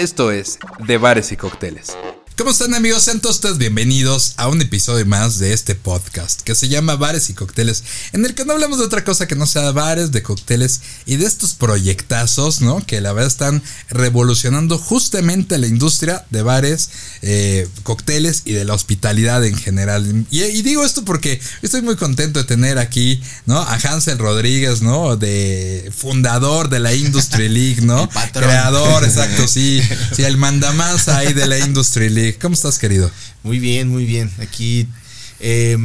Esto es De Bares y Cócteles. ¿Cómo están amigos? Sean todos ustedes bienvenidos a un episodio más de este podcast que se llama Bares y Cócteles, en el que no hablamos de otra cosa que no sea bares, de cócteles y de estos proyectazos, ¿no? Que la verdad están revolucionando justamente la industria de bares, eh, cócteles y de la hospitalidad en general. Y, y, digo esto porque estoy muy contento de tener aquí, ¿no? A Hansel Rodríguez, ¿no? De fundador de la Industry League, ¿no? Creador, exacto, sí. Sí, el mandamás ahí de la Industry League. ¿Cómo estás, querido? Muy bien, muy bien. Aquí eh,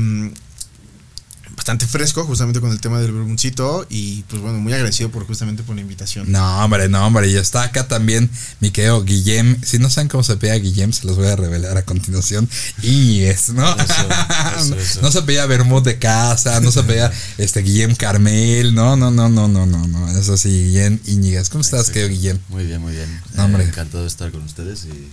bastante fresco, justamente con el tema del burbuncito. Y pues bueno, muy agradecido por justamente por la invitación. No, hombre, no, hombre. Y está acá también mi querido Guillem. Si no saben cómo se pega Guillem, se los voy a revelar a continuación. Y es, ¿no? Eso, eso, eso. No se pedía Bermud de casa, no se pedía este Guillem Carmel. No, no, no, no, no, no, no. Eso sí, Guillem Iñiguez. ¿Cómo estás, querido Guillem? Muy bien, muy bien. No, hombre. Eh, encantado de estar con ustedes y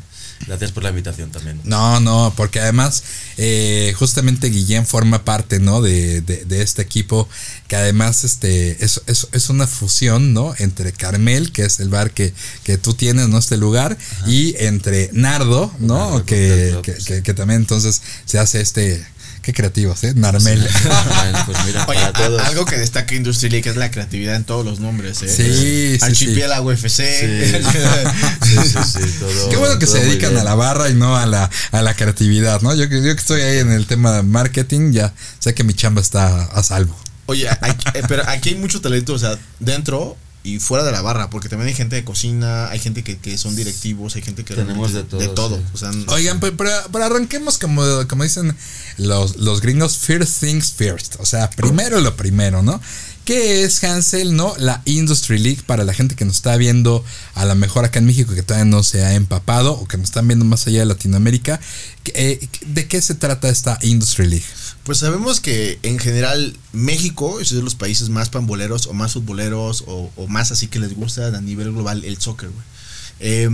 Gracias por la invitación también. No, no, porque además eh, justamente Guillén forma parte, ¿no? De, de, de, este equipo que además este, es, es, es, una fusión, ¿no? Entre Carmel, que es el bar que, que tú tienes, ¿no? Este lugar, Ajá. y entre Nardo, ¿no? Nardo, que, que, que, que también entonces se hace este Qué creativos, ¿eh? Narmel. pues mira, Oye, para todos. Algo que destaca Industry League es la creatividad en todos los nombres, ¿eh? Sí, sí. Archipiélago sí. FC. Sí, sí, sí, sí todo, Qué bueno que se dedican a la barra y no a la, a la creatividad, ¿no? Yo, yo que estoy ahí en el tema de marketing, ya sé que mi chamba está a salvo. Oye, hay, pero aquí hay mucho talento, o sea, dentro y fuera de la barra, porque también hay gente de cocina, hay gente que, que son directivos, hay gente que tenemos de todo. De todo. Sí. O sea, Oigan, pero, pero, pero, arranquemos como, como dicen los, los gringos, first things first. O sea, primero lo primero, ¿no? ¿Qué es Hansel, no? La Industry League para la gente que nos está viendo a lo mejor acá en México que todavía no se ha empapado o que nos están viendo más allá de Latinoamérica. Eh, ¿De qué se trata esta Industry League? Pues sabemos que en general México es de los países más pamboleros o más futboleros o, o más así que les gusta a nivel global el soccer, güey. Eh,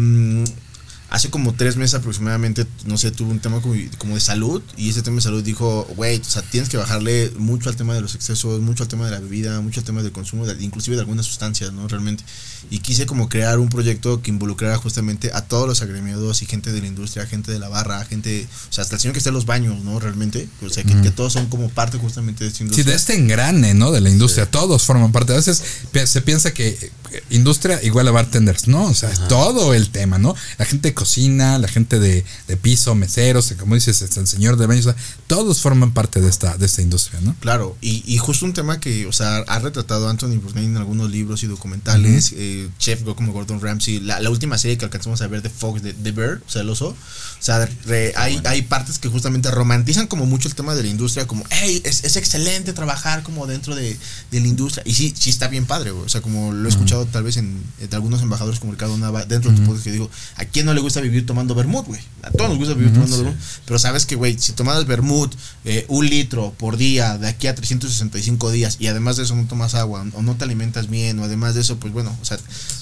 hace como tres meses aproximadamente, no sé, tuvo un tema como, como de salud y ese tema de salud dijo, güey, o sea, tienes que bajarle mucho al tema de los excesos, mucho al tema de la bebida, mucho al tema del consumo, de, inclusive de algunas sustancias, ¿no? Realmente. Y quise como crear un proyecto que involucrara justamente a todos los agremiados y gente de la industria, gente de la barra, gente, o sea, hasta el señor que está en los baños, ¿no? Realmente. O sea, que, mm. que todos son como parte justamente de esta industria. Sí, de este engrane, ¿no? De la industria, sí. todos forman parte. A veces se piensa que industria igual a bartenders, ¿no? O sea, Ajá. todo el tema, ¿no? La gente cocina, la gente de, de piso, meseros, como dices, el señor de baños, todos forman parte de esta, de esta industria, ¿no? Claro, y, y justo un tema que, o sea, ha retratado Anthony Bourdain en algunos libros y documentales, uh -huh. eh, Chef como Gordon Ramsay, la, la, última serie que alcanzamos a ver de Fox, de, de Bear, o sea, el oso, o sea, re, hay, bueno. hay partes que justamente romantizan como mucho el tema de la industria, como, hey, es, es excelente trabajar como dentro de, de, la industria, y sí, sí está bien padre, o sea, como lo he escuchado uh -huh. tal vez en, en, algunos embajadores como Ricardo Nava, dentro uh -huh. de tu podcast, que digo, ¿a quién no le gusta vivir tomando vermut, güey? A todos nos gusta vivir tomando sí. vermut, pero sabes que, güey, si tomas vermut eh, un litro por día de aquí a 365 días, y además de eso no tomas agua, o no te alimentas bien, o además de eso, pues bueno, o sea,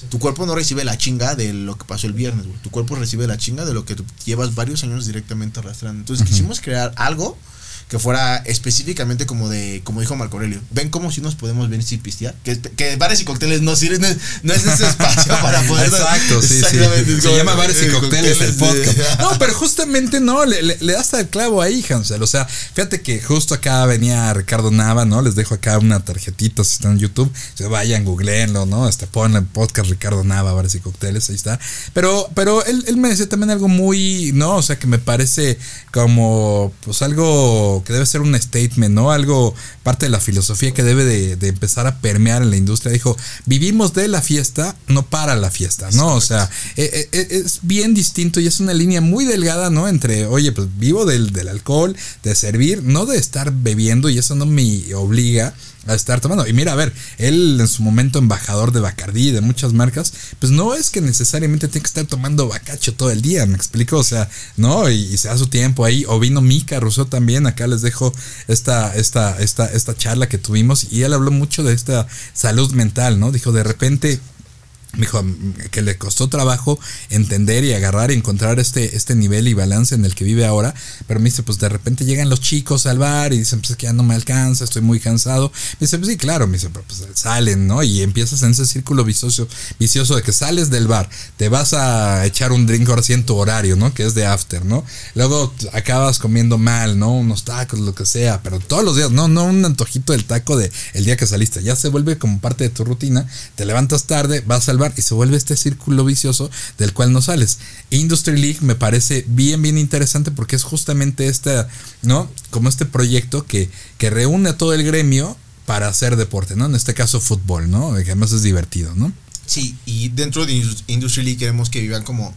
tu cuerpo no recibe la chinga de lo que pasó el viernes, güey. Tu cuerpo recibe la chinga de lo que tú llevas varios años directamente arrastrando. Entonces uh -huh. quisimos crear algo que fuera específicamente como de, como dijo Marco Aurelio, ven como si nos podemos venir sin pistear, que, que bares y cócteles no sirven, no, es ese espacio para poder. Exacto, sí, sí. Se llama bares y cócteles, el podcast. No, pero justamente no, le, le, le das el clavo ahí, Hansel. O sea, fíjate que justo acá venía Ricardo Nava, ¿no? Les dejo acá una tarjetita si están en YouTube. Se vayan, googleenlo, ¿no? Este, ponen el podcast Ricardo Nava, bares y cócteles, ahí está. Pero, pero él, él me decía también algo muy, ¿no? O sea, que me parece como, pues algo que debe ser un statement, ¿no? Algo, parte de la filosofía que debe de, de, empezar a permear en la industria. Dijo, vivimos de la fiesta, no para la fiesta, ¿no? O sea, es, es bien distinto y es una línea muy delgada, ¿no? Entre, oye, pues vivo del, del alcohol, de servir, no de estar bebiendo y eso no me obliga a estar tomando. Y mira, a ver, él en su momento embajador de Bacardí, de muchas marcas, pues no es que necesariamente tiene que estar tomando bacacho todo el día, me explico, o sea, no, y, se da su tiempo ahí, o vino Mika Rousseau también, acá les dejo esta, esta, esta, esta charla que tuvimos, y él habló mucho de esta salud mental, ¿no? Dijo, de repente me dijo que le costó trabajo entender y agarrar y encontrar este, este nivel y balance en el que vive ahora. Pero me dice, pues de repente llegan los chicos al bar y dicen, pues que ya no me alcanza, estoy muy cansado. Me dice, pues sí, claro, me dice, pero pues salen, ¿no? Y empiezas en ese círculo vicioso, vicioso de que sales del bar, te vas a echar un drink ahora sí en tu horario, ¿no? Que es de after, ¿no? Luego acabas comiendo mal, ¿no? Unos tacos, lo que sea, pero todos los días, no, no un antojito del taco de el día que saliste, ya se vuelve como parte de tu rutina, te levantas tarde, vas al y se vuelve este círculo vicioso del cual no sales. Industry League me parece bien, bien interesante porque es justamente esta, ¿no? Como este proyecto que, que reúne a todo el gremio para hacer deporte, ¿no? En este caso fútbol, ¿no? Que además es divertido, ¿no? Sí, y dentro de Industry League queremos que vivan como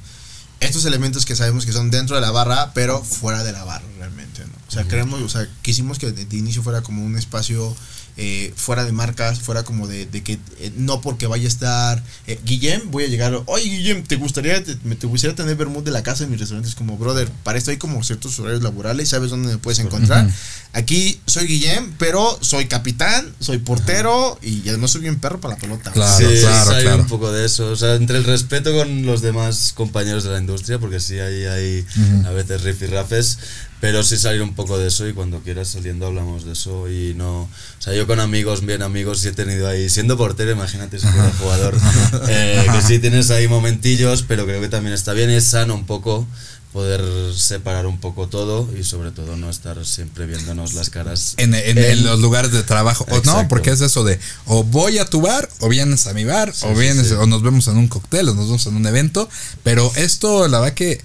estos elementos que sabemos que son dentro de la barra, pero fuera de la barra realmente, ¿no? O sea, queremos, o sea, quisimos que de inicio fuera como un espacio eh, fuera de marcas, fuera como de, que eh, no porque vaya a estar eh, Guillem, voy a llegar, oye Guillem, ¿te gustaría, te, te gustaría tener Bermud de la casa en mis restaurantes? Como, brother, para esto hay como ciertos horarios laborales, sabes dónde me puedes encontrar. Aquí soy Guillem, pero soy capitán, soy portero y además soy bien perro para la pelota. Claro, sí, claro, hay un poco de eso. O sea, entre el respeto con los demás compañeros de la industria, porque sí hay, hay a veces rifirrafes, pero sí salir un poco de eso y cuando quieras saliendo hablamos de eso y no... O sea, yo con amigos, bien amigos, sí he tenido ahí, siendo portero, imagínate si fuera jugador, eh, que sí tienes ahí momentillos, pero creo que también está bien, es sano un poco poder separar un poco todo y sobre todo no estar siempre viéndonos las caras en, en, los lugares de trabajo o no porque es eso de o voy a tu bar o vienes a mi bar o vienes o nos vemos en un cóctel o nos vemos en un evento pero esto la verdad que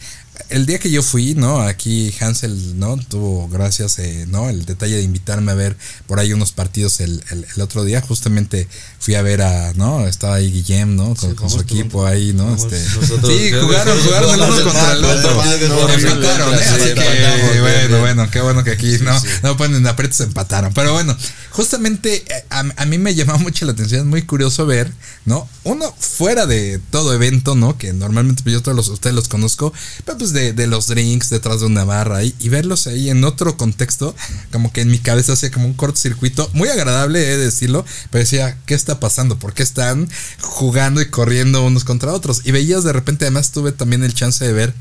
el día que yo fui, ¿no? Aquí Hansel, ¿no? Tuvo gracias, eh, ¿no? El detalle de invitarme a ver por ahí unos partidos el, el, otro día. Justamente fui a ver a, ¿no? Estaba ahí Guillem, ¿no? Con, su equipo ahí, ¿no? este, sí, jugaron, jugaron el uno contra el otro. Empataron, ¿eh? Así que, bueno, bueno, qué bueno que aquí, ¿no? No ponen aprietos, empataron. Pero bueno, justamente eh, a, a mí me llamó mucho la atención. Es muy curioso ver, ¿no? Uno fuera de todo evento, ¿no? Que normalmente pues, yo todos los, ustedes los conozco, pero pues de, los drinks detrás de una barra y, verlos ahí en otro contexto, como que en mi cabeza hacía como un cortocircuito, muy agradable, de decirlo, pero decía, ¿qué está pasando? ¿Por qué están jugando y corriendo unos contra otros? Y veías de repente, además tuve también el chance de ver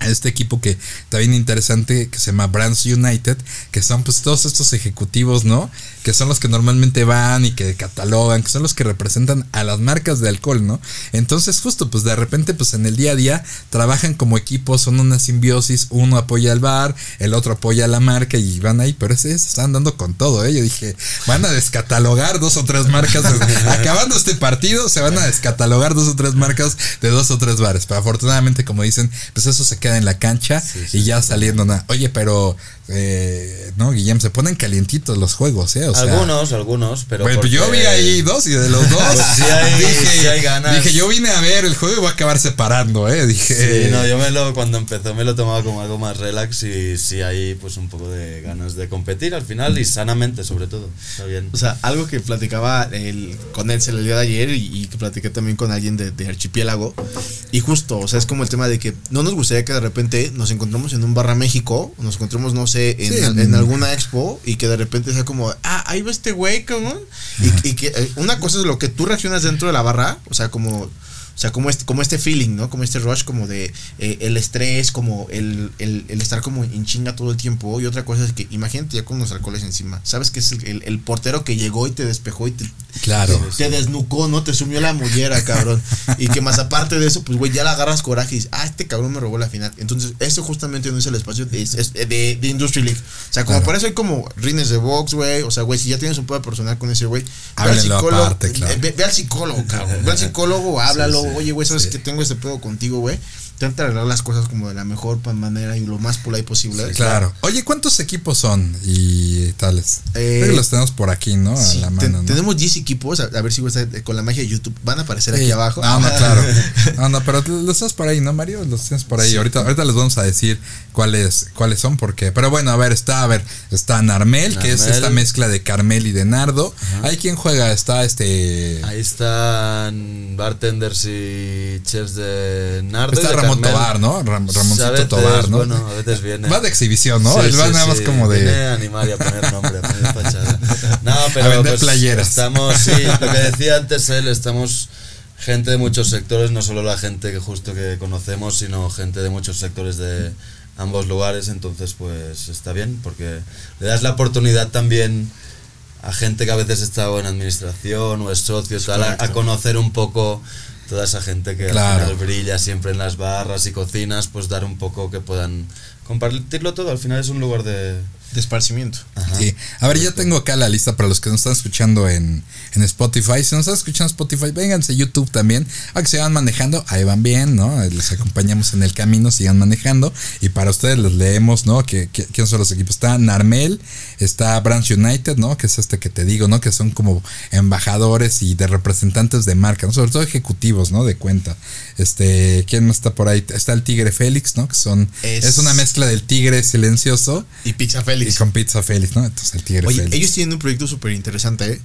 este equipo que está bien interesante que se llama Brands United, que son pues todos estos ejecutivos, ¿no? Que son los que normalmente van y que catalogan, que son los que representan a las marcas de alcohol, ¿no? Entonces justo pues de repente pues en el día a día trabajan como equipo, son una simbiosis, uno apoya al bar, el otro apoya a la marca y van ahí, pero ese se están dando con todo, ¿eh? Yo dije, van a descatalogar dos o tres marcas, acabando este partido se van a descatalogar dos o tres marcas de dos o tres bares, pero afortunadamente como dicen, pues eso se queda en la cancha y ya saliendo nada. Oye, pero eh, no, Guillem, se ponen calientitos los juegos, ¿eh? Algunos, algunos, pero. Pues, yo vi ahí dos y de los dos. Pues hay, dije, ganas. Dije, yo vine a ver el juego y voy a acabar separando, ¿eh? Dije. Sí, no, yo me lo, cuando empezó me lo tomaba como algo más relax y sí hay pues un poco de ganas de competir al final y sanamente, sobre todo. Está bien. O sea, algo que platicaba el, con él se el día de ayer y, que platiqué también con alguien de, de, Archipiélago. Y justo, o sea, es como el tema de que no nos gustaría que de repente nos encontremos en un barra México, nos encontremos, no sé, en, alguna expo y que de repente sea como, ah, ahí va este güey, cabrón. Y, y, que eh, una cosa es lo que tú reaccionas dentro de la barra, o sea, como sea, como este, como este feeling, ¿no? Como este rush, como de eh, el estrés, como el, el, el, estar como en chinga todo el tiempo. Y otra cosa es que imagínate ya con los alcoholes encima. Sabes que es el, el portero que llegó y te despejó y te, claro. te, desnucó, ¿no? Te sumió la mollera, cabrón. y que más aparte de eso, pues, güey, ya la agarras coraje y dices, ah, este cabrón me robó la final. Entonces, eso justamente no es el espacio de, de, de Industry League. O sea, como por eso hay como rines de box, güey. O sea, güey, si ya tienes un poco personal con ese güey, ve al psicólogo. Claro. ve, ve, al psicólogo, cabrón. Ve al psicólogo, háblalo oye, güey, sabes que tengo este pedo contigo, güey. Intenta arreglar las cosas como de la mejor manera y lo más polite posible. claro. Oye, ¿cuántos equipos son y tales? Eh, Creo que los tenemos por aquí, ¿no? a la mano, Tenemos 10 equipos. A, ver si con la magia de YouTube van a aparecer aquí abajo. Ah, no, claro. No, no, pero los tienes por ahí, ¿no, Mario? Los tienes por ahí. Ahorita, ahorita les vamos a decir cuáles, cuáles son, porque. Pero bueno, a ver, está, a ver, está Narmel, que es esta mezcla de Carmel y de Nardo. Hay quien juega, está este. Ahí están bartenders y chefs de Nardo. Está Ramón Tobar, ¿no? Ramoncito Tobar, ¿no? Bueno, a veces viene. Va de exhibición, ¿no? Él va nada más como de. Viene a animar y a poner nombre, a. No, pero. A vender pues, playeras. Estamos, sí, lo que decía antes él, estamos gente de muchos sectores, no solo la gente que justo que conocemos, sino gente de muchos sectores de ambos lugares, entonces pues está bien, porque le das la oportunidad también a gente que a veces está en administración o es socio, tal, a, a conocer un poco toda esa gente que Claro. al final brilla siempre en las barras y cocinas, pues dar un poco que puedan compartirlo todo, al final es un lugar de... De esparcimiento. Ajá. Sí. A ver, ya tengo acá la lista para los que nos están escuchando en, en Spotify. Si nos están escuchando Spotify, vénganse a YouTube también. A que se van manejando, ahí van bien, ¿no? Les acompañamos en el camino, sigan manejando. Y para ustedes les leemos, ¿no? Que, que- ¿Quiénes son los equipos? Está Narmel, está Branch United, ¿no? Que es este que te digo, ¿no? Que son como embajadores y de representantes de marca, ¿no? Sobre todo ejecutivos, ¿no? De cuenta. Este, ¿quién más está por ahí? Está el Tigre Félix, ¿no? Que son, es, Es- una mezcla del Tigre silencioso Y Pizza y Félix. con Pizza Félix, ¿no? Entonces el Tigre Oye, Félix. ellos tienen un proyecto súper interesante, ¿eh?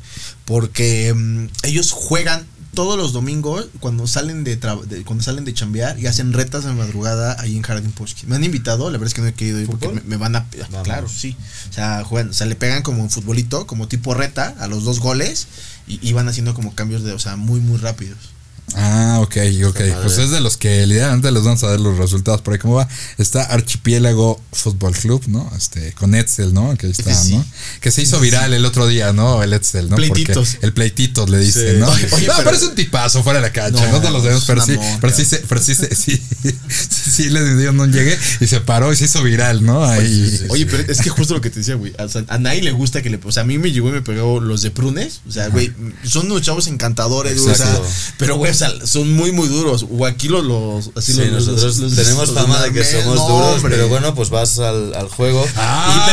Porque mm, ellos juegan todos los domingos cuando salen de, cuando salen de chambear y hacen retas de madrugada ahí en Jardín Poski. Me han invitado, la verdad es que no he querido ir porque me, van a Vamos. claro, sí. O sea, juegan, o sea, le pegan como un futbolito, como tipo reta a los dos goles y, y van haciendo como cambios de, o sea, muy muy rápidos. Ah, ok, ok. madre. Pues es de los que lideralmente les vamos a dar los resultados. Por ahí, ¿cómo va? Está Archipiélago Fútbol Club, ¿no? Este, con Etzel, ¿no? Que ahí está, sí. ¿no? Que se hizo viral el otro día, ¿no? El Etzel, ¿no? Pleititos. Porque el pleititos le dice, Sí. ¿no? Oye, oye, no, pero, pero- es un tipazo fuera de la cancha, no, No, te lo sabemos, es pero sí, pero sí, se- pero sí, se- sí, sí, sí le dio un llegue y se paró y se hizo viral, ¿no? Ahí. sí, sí. Oye, pero es que justo lo que te decía, güey. O sea, a nadie le gusta que le. O sea, a mí me llegó y me pegó los de Prunes. O sea, güey, son unos chavos encantadores, güey. O sea, pero, güey, sea, son muy, muy duros. O aquí los. los así Sí, los, nosotros los- tenemos los fama de que somos no, duros, hombre. pero bueno, pues vas al, al juego. Ah. Y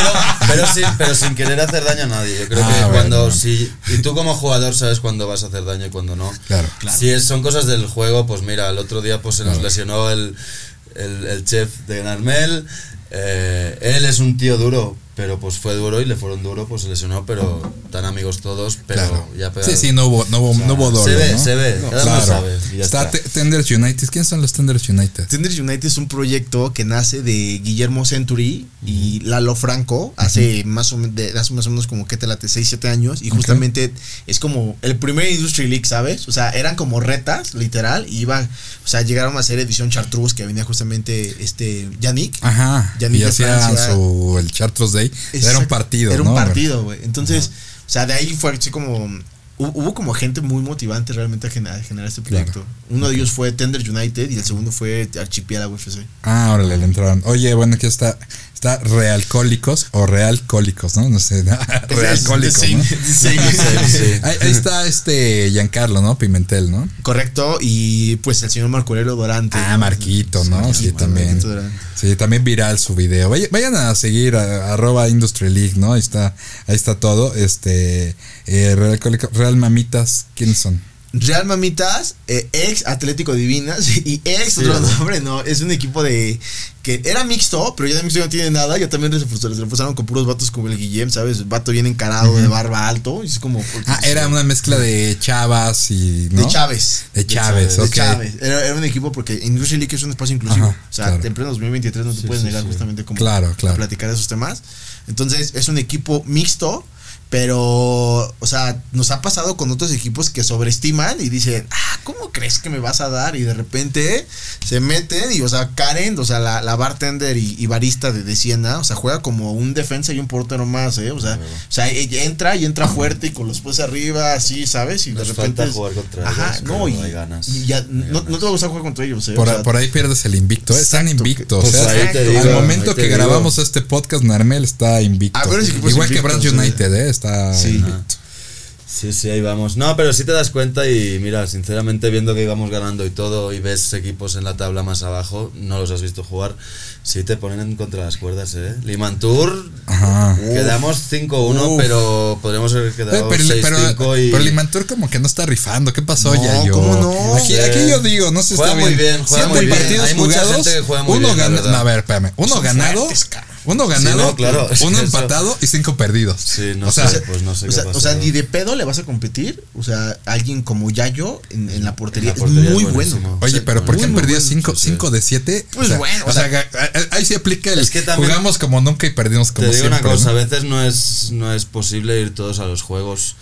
pero, pero, sin, pero sin querer hacer daño a nadie. Yo creo Ah, que bueno, cuando bueno. si y tú como jugador sabes cuándo vas a hacer daño y cuándo no. Claro. Si es- son cosas del juego, pues mira, el otro día pues se nos lesionó el, el, el chef de Narmel. eh, él es un tío duro, pero pues fue duro y le fueron duro, pues se lesionó, pero tan amigos todos, pero Claro. ya Sí, pegaron. sí, no hubo, no hubo, no hubo se doble, ve, ¿no? se ve, cada uno Claro. sabe. y ya está está. Te- Tenders United. ¿Quiénes son los Tenders United? Tenders United es un proyecto que nace de Guillermo Century y Lalo Franco hace más o menos de, hace más o menos como que te late 6 7 años y justamente es como el primer Industry League, ¿sabes? O sea, eran como retas, literal, y iban, o sea, llegaron a hacer edición Chartreuse que venía justamente este Yannick. Ajá. Yannick y de hacían Francia. su el Chartreuse Era un partido, Era ¿no? un partido, güey. Entonces, o sea, de ahí fue así como. hu- Hubo como gente muy motivante realmente a generar, a generar este Claro. proyecto. Uno de ellos fue Tender United y el segundo fue Archipiélago FC. Ah, órale, le entraron. Oye, bueno, aquí está, está Realcólicos o Realcólicos, ¿no? No sé, Realcólicos, ¿no? sí, sí. Ahí, ahí está este Giancarlo, ¿no? Pimentel, ¿no? Correcto, y pues el señor Marco Aurelio Dorante. Ah, ¿no? Marquito, ¿no? Sí, también. Sí, también viral su video. Vaya- Vayan a seguir a, arroba Industry League, ¿no? Ahí está, ahí está todo. Este, eh, Real, Real Mamitas, ¿quiénes son? Real Mamitas, eh, ex Atlético Divinas y ex otro ¿no? nombre, no, es un equipo de que era mixto, pero ya de mixto ya no tiene nada, ya también les reforzaron, con puros vatos como el Guillem, ¿sabes? Vato bien encarado, de barba alto, y es como Ah, era una mezcla de Chavas y. ¿no? de Chávez. De Chávez, De ok. Chávez. Era, era un equipo porque Industry League es un espacio inclusivo. Ajá, o sea, claro. en pleno 2023 no te Sí, puedes sí, negar justamente como Claro, claro. platicar de esos temas. Entonces, es un equipo mixto, pero, o sea, nos ha pasado con otros equipos que sobreestiman y dicen, ah, ¿cómo crees que me vas a dar? Y de repente se meten y, o sea, Karen, o sea, la, la bartender y, y barista de, de Siena, o sea, juega como un defensa y un portero más, ¿eh? O sea, o sea ella entra y entra fuerte y con los pies arriba, así, ¿sabes? Y Nos de repente. falta es- jugar contra Ajá, ellos, no, y, hay ganas, y ya, no, ganas. no te va a gustar jugar contra ellos, ¿eh? Por, O sea, por ahí pierdes el invicto, ¿eh? están Exacto. invictos. Pues o sea, ahí te al digo, momento ahí te que digo. grabamos este podcast, Narmel está invicto. A ver, ese equipo es Igual que invicto, Branch sí. United, ¿eh? Está Sí. Sí, sí, ahí vamos. No, pero sí te das cuenta y mira, sinceramente viendo que íbamos ganando y todo y ves equipos en la tabla más abajo, no los has visto jugar, sí te ponen en contra las cuerdas, ¿eh? Limantur, Ajá. quedamos 5-1, Uf. pero podríamos haber quedado pero, 6-5 pero, y... pero Limantur como que no está rifando. ¿Qué pasó No, ya yo? ¿cómo no? Aquí, yo digo, no se Juega está muy bien. bien, juega muy bien. partidos Hay mucha gente que juega muy uno bien, gana- no, a ver, espérame. Uno son ganado, fuertes. Uno ganado, no, claro, uno eso- empatado y cinco perdidos. Sí, no o sea, sé, pues no sé O qué sea, o sea, ni de pedo le vas a competir. O sea, alguien como Yayo en, en la portería, En la portería es muy es bueno. Oye, pero ¿por qué han perdido bueno. 5 sí, sí. de 7? Pues o sea, bueno, o sea, ahí sí aplica el Es que también- jugamos como nunca y perdimos como Te digo siempre. una cosa, a veces no es, no es posible ir todos a los juegos.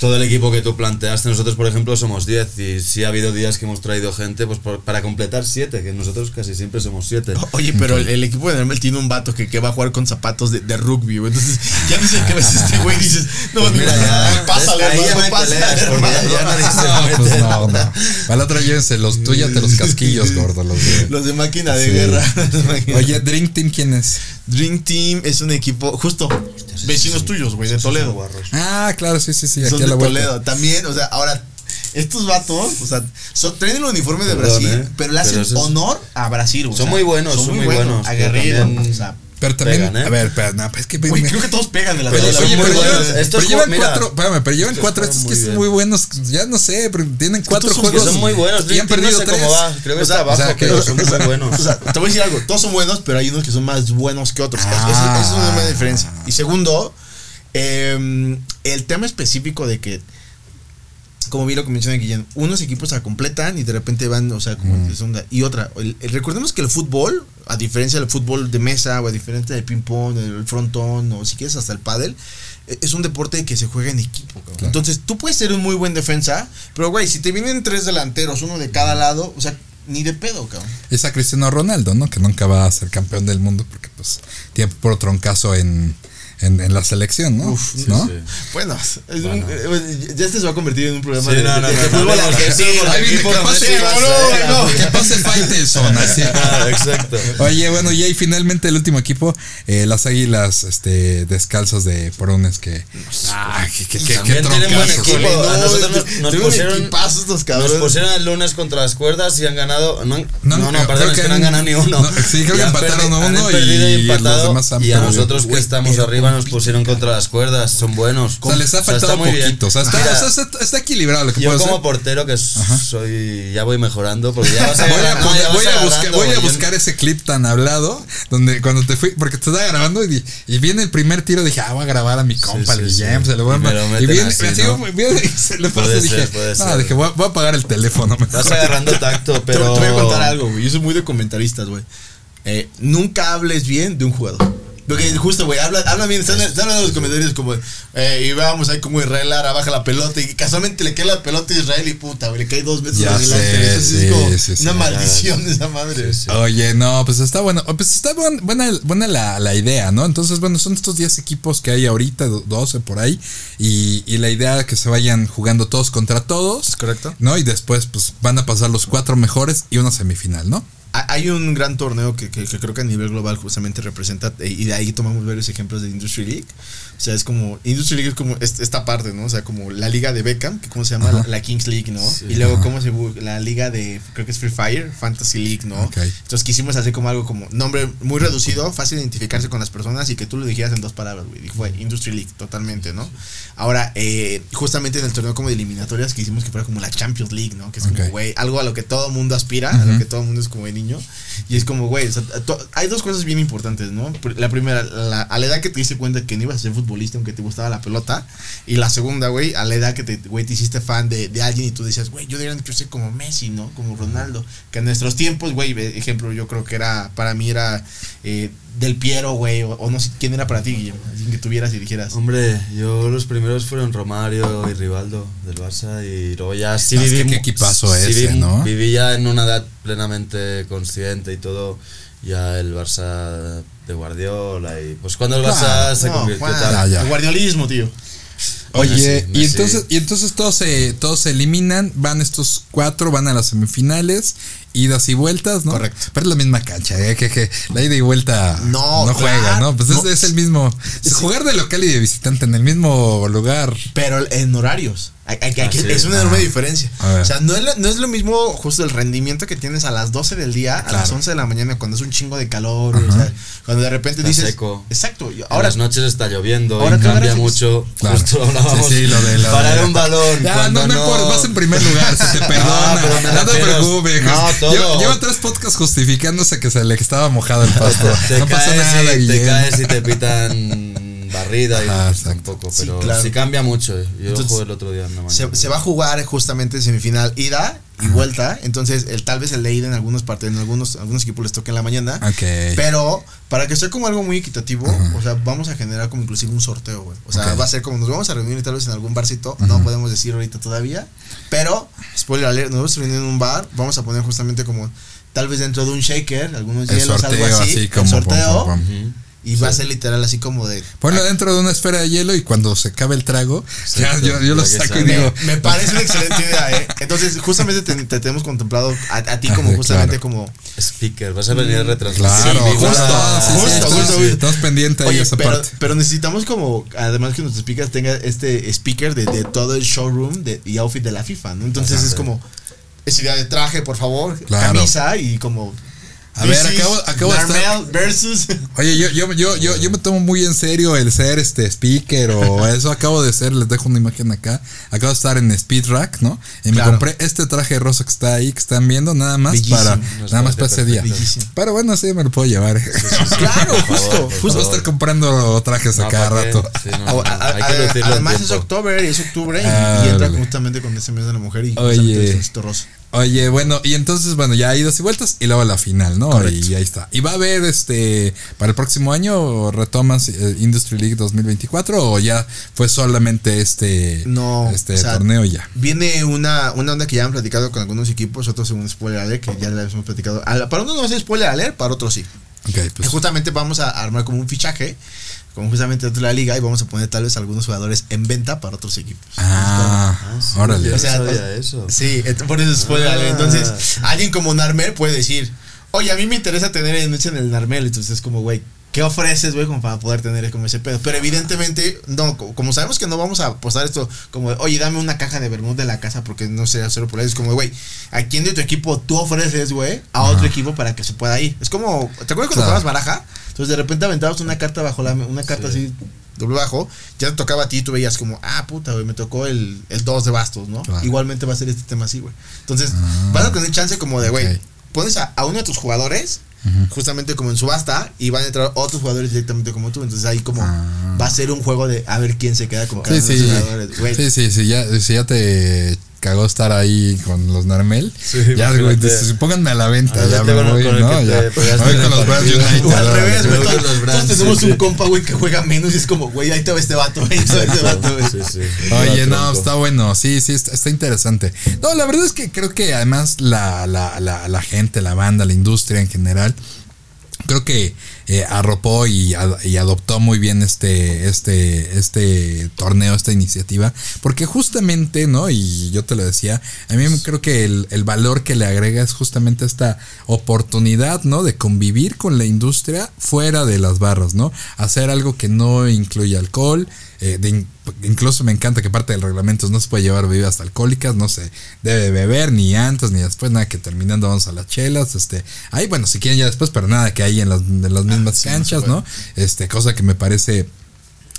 Todo el equipo que tú planteaste, nosotros por ejemplo somos 10 y sí ha habido días que hemos traído gente pues por- para completar 7, que nosotros casi siempre somos 7. Oye, pero el, el equipo de Nermel tiene un vato que, que va a jugar con zapatos de, de rugby, güey. Entonces, ya no sé qué ves este güey y dices, no, Pues mira, ya, pásale, hermano, pásale, No, pues no, no. Para la otra llévense los tuyos de los casquillos, gordo. Los de- Los de máquina de Sí. guerra. Máquina. Oye, Dream Team, ¿quién es? Dream Team es un equipo, justo, vecinos tuyos, güey, de Toledo. Ah, claro, sí, sí, sí. Son Aquí a de vuelta. Toledo. También, o sea, ahora, estos vatos, o sea, son, traen el uniforme de Perdón, Brasil, eh, pero le hacen pero eso es- honor a Brasil, güey. Son o sea, muy buenos, son muy buenos, pero Aguerridos, o sea, Pero también, Pegan, ¿eh? a ver, pero no, pues es que creo que todos pegan de la Pero Oye, pero, llevan, Estos pero llevan juegos- mira, cuatro, espérame, pero llevan estos cuatro, estos que son muy buenos, ya no sé, pero tienen cuatro son- juegos. son muy buenos, y han perdido no sé cómo va, creo que O sea, está o sea, abajo, que- pero son muy buenos. O sea, te voy a decir algo, todos son buenos, pero hay unos que son más buenos que otros. Ah. Esa es una buena diferencia. Y segundo, eh, el tema específico de que, como vi lo que menciona Guillén, unos equipos se completan y de repente van, o sea, como de sonda. Y otra, el- el- recordemos que el fútbol, a diferencia del fútbol de mesa o a diferencia del ping-pong, el frontón o si quieres hasta el pádel, eh, es un deporte que se juega en equipo. Claro. Entonces, tú puedes ser un muy buen defensa, pero güey, si te vienen tres delanteros, uno de cada lado, o sea, ni de pedo, cabrón. Es a Cristiano Ronaldo, ¿no? Que nunca va a ser campeón del mundo porque, pues, tiene por troncazo en, en, en la selección, ¿no? Uf, sí, ¿no? sí. Bueno, es un- Bueno. eh, ya este se va a convertir en un programa Sí, de, no, de- no, de no, fútbol no, no, agresivo. no, Ahí viene, equipos que pase, agresivos, no, eh. que pase Faitelson, así. Ah, exacto. Oye, bueno, y ahí finalmente el último equipo, eh, las águilas este, descalzos de Porunes que. Ah, que, que, que, tienen buen equipo. A nosotros nos, pusieron, nos el lunes contra las cuerdas y han ganado. No, han- No, no, no, creo perdón, que es que no han- ganado ni uno. no, sí, creo que empataron a uno y y los demás han Y a nosotros que estamos arriba nos pusieron contra las cuerdas. Son buenos. O sea, les ha O sea, faltado está poquito. O sea, está, Mira, o sea, está, está equilibrado lo que yo puedo como hacer. portero que soy ya voy mejorando porque ya vas Voy a, no, voy buscar, voy a ese clip tan hablado donde cuando te fui, porque te estaba grabando y, y viene el primer tiro, dije, ah, voy a grabar a mi compa, sí, el sí. Guillem, se lo voy a Y Y viene, así, ¿no? viene y se le pasa dije, ser, no, dije, voy a, voy a apagar el teléfono. mejor". Vas agarrando tacto, Te- pero te, voy a contar algo, güey. Yo soy muy de comentaristas, güey. Eh, nunca hables bien de un jugador. Porque justo, güey, habla, habla bien, están, están en los comentarios como, eh, y vamos ahí como Israel Lara baja la pelota y casualmente le cae la pelota a Israel y puta, güey, le cae dos metros Ya adelante. sé, sí, es como sí, sí. una maldición esa madre. Sí, sí. Oye, no, pues está bueno. Pues está buen- buena, buena la, la idea, ¿no? Entonces, bueno, son estos 10 equipos que hay ahorita, do- 12 por ahí. Y, y la idea es que se vayan jugando todos contra todos. ¿Es correcto? ¿No? Y después, pues van a pasar los cuatro mejores y una semifinal, ¿no? Ha- Hay un gran torneo que, creo que a nivel global justamente representa, y de ahí tomamos varios ejemplos de Industry League. O sea, es como, Industry League es como est- esta parte, ¿no? O sea, como la liga de Beckham, que cómo se llama, la, la Kings League, ¿no? Sí. y luego Ajá. cómo se la liga de, creo que es Free Fire, Fantasy League, ¿no? Ok. Entonces quisimos hacer como algo como nombre muy reducido, fácil de identificarse con las personas y que tú lo dijeras en dos palabras, güey. Y Fue Industry League, totalmente, ¿no? Ahora, eh, justamente en el torneo como de eliminatorias quisimos que fuera como la Champions League, ¿no? Que es Ok. como, güey, algo a lo que todo mundo aspira, a lo que todo mundo es como de niño. Y es como, güey, o sea, hay dos cosas bien importantes, ¿no? La primera, la- a la edad que te diste cuenta que no ibas a ser futbolista aunque te gustaba la pelota. Y la segunda, güey, a la edad que te, güey, te hiciste fan de, de alguien y tú decías, güey, yo debería de ser como Messi, ¿no? Como Ronaldo. Que en nuestros tiempos, güey, ejemplo, yo creo que era, para mí era eh, Del Piero, güey, o, o no sé quién era para ti, Guillermo. Alguien que tuvieras y dijeras. Hombre, yo los primeros fueron Romario y Rivaldo del Barça y luego ya sí es que viví qué equipazo sí ese, ¿no? Viví ya en una edad plenamente consciente y todo, ya el Barça de Guardiola y pues cuando el Barça Claro, se No, convirtió Juan, tal. Ya, ya. el guardiolismo, tío. Oye, Messi, y Messi. entonces, y entonces todos se, todos se eliminan, van estos cuatro, van a las semifinales, idas y vueltas, ¿no? Correcto. Pero es la misma cancha, ¿eh? que, que la ida y vuelta No, no juega, claro, ¿no? Pues es, no. es el mismo. Jugar de local y de visitante en el mismo lugar. Pero en horarios. Hay- hay- hay que- Ah, sí. es una enorme Ah. diferencia. O sea, no es, lo, no es lo mismo justo el rendimiento que tienes a las 12 del día, a las Claro. 11 de la mañana, cuando es un chingo de calor. O sea, cuando de repente Está dices. seco. Exacto. Ahora las noches está lloviendo ahora y cambia mucho. Claro. Justo lo hablábamos. Sí, sí, lo de- lo parar de- un balón. Ya, no, no, importa, vas en primer lugar, se te perdona. Ah, pero me no te preocupes. No, todo. Lleva, tres podcasts justificándose que se le estaba mojado el pasto. te, no pasa nada, y, te caes y te pitan barrida y Ajá, exacto. tampoco. Sí, Pero claro. sí cambia mucho. eh. Yo Entonces, jugué el otro día en la Se, mañana. se va a jugar justamente semifinal ida y vuelta. Entonces, el, tal vez el de ida en algunos partes, en algunos, algunos equipos les toque en la mañana. Ok. Pero para que sea como algo muy equitativo, o sea, vamos a generar como inclusive un sorteo, güey. O sea, va a ser como nos vamos a reunir tal vez en algún barcito, no podemos decir ahorita todavía, pero spoiler alert, nos vamos a reunir en un bar, vamos a poner justamente como tal vez dentro de un shaker, algunos El hielos, algo sorteo, así, así el como, sorteo pum, Ujú. Y va a ser literal así como de Ponlo dentro de una esfera de hielo y cuando se acabe el trago, ya, Exacto, yo, yo lo saco y digo. me parece una excelente idea, ¿eh? Entonces, justamente te, te tenemos contemplado a, a ti como Ah, justamente claro. como Speaker, vas a venir a retransmitir. Claro, Sí, justo, justo, sí, sí, justo, estamos- justo, justo. estamos pendientes ahí Oye, esa pero, parte. pero necesitamos como, además que nuestro speaker tenga este speaker de, de todo el showroom de, y outfit de la FIFA, ¿no? Entonces es como, esa idea de traje, por favor, Claro. camisa y como... A ver, acabo- acabo de estar- versus... Oye, yo, yo, yo, yo, yo me tomo muy en serio el ser este speaker o eso. Acabo de ser, les dejo una imagen acá. Acabo de estar en Speed Rack, ¿no? Y me Claro. compré este traje rosa que está ahí, que están viendo, nada más Bellísimo. para, Nos nada más para ese día. Bellísimo. Pero bueno, sí me lo puedo llevar. claro, Por favor, justo, por Justo justo. estar comprando trajes a No, cada rato. A- hay a- que lucirlo en además es octubre, es octubre y, Ah, y entra vale. justamente con ese mes de la mujer y Oye. solcito rosa. Oye, bueno, y entonces, bueno, ya idas y vueltas y luego la final, ¿no? Correcto. Y ahí está. ¿Y va a haber este para el próximo año retomas eh, Industry League 2024 o ya fue solamente este No, este o sea, torneo ya? Viene una, una onda que ya han platicado con algunos equipos, otros según spoiler alert, que ya les hemos platicado. La- Para uno no va a ser spoiler alert, para otros sí. Ok, Y pues justamente vamos a armar como un fichaje, como justamente dentro de la liga, y vamos a poner tal vez algunos jugadores en venta para otros equipos. ah, Ah, sí, órale. O sea, no sabía o- eso. Sí, por eso es Ah. Entonces, alguien como Narmel puede decir, oye, a mí me interesa tener en en el Narmel. Entonces es como, güey, ¿qué ofreces, güey, como para poder tener como ese pedo? Pero evidentemente, no, co- como sabemos que no vamos a apostar esto, como, de, oye, dame una caja de vermut de la casa porque no sé hacerlo por ahí. Es como, güey, ¿a quién de tu equipo tú ofreces, güey, a otro equipo para que se pueda ir? Es como, ¿te acuerdas cuando Claro. jugabas baraja? Entonces de repente aventabas una carta bajo la, una carta así doble bajo, ya te tocaba a ti y tú veías como, ah, puta, güey, me tocó el, el 2 de bastos, ¿no? Claro. Igualmente va a ser este tema así, güey. Entonces, Ah. vas a tener chance como de, güey, pones a, a uno de tus jugadores, justamente como en subasta, y van a entrar otros jugadores directamente como tú. Entonces ahí como Ah. va a ser un juego de a ver quién se queda con cada Sí, uno de sí. los jugadores, güey. Sí, sí, sí, ya, si ya te cagó estar ahí con los Narmel. Sí, ya, güey, dices, pónganme a la venta, Ah, ya me voy, con ¿no? Ya. Voy con los partido. United. O al revés, güey. Todos, Brands, tenemos un compa, güey, que juega menos y es como, güey, ahí te va este vato, este vato, güey. Sí, sí. Oye, no, está bueno, sí, sí, está, está interesante. No, la verdad es que creo que además la, la, la, la gente, la banda, la industria en general, creo que eh, arropó y, ad- y adoptó muy bien este, este, este torneo, esta iniciativa, porque justamente, ¿no? Y yo te lo decía, a mí creo que el, el valor que le agrega es justamente esta oportunidad, ¿no? De convivir con la industria fuera de las barras, ¿no? Hacer algo que no incluye alcohol, eh, de incluso me encanta que parte del reglamento no se puede llevar bebidas alcohólicas, no se debe beber ni antes ni después, nada que terminando vamos a las chelas, este, ahí bueno, si quieren ya después, pero nada que hay en las, en las mismas sí, no canchas, puede. ¿no? Este, cosa que me parece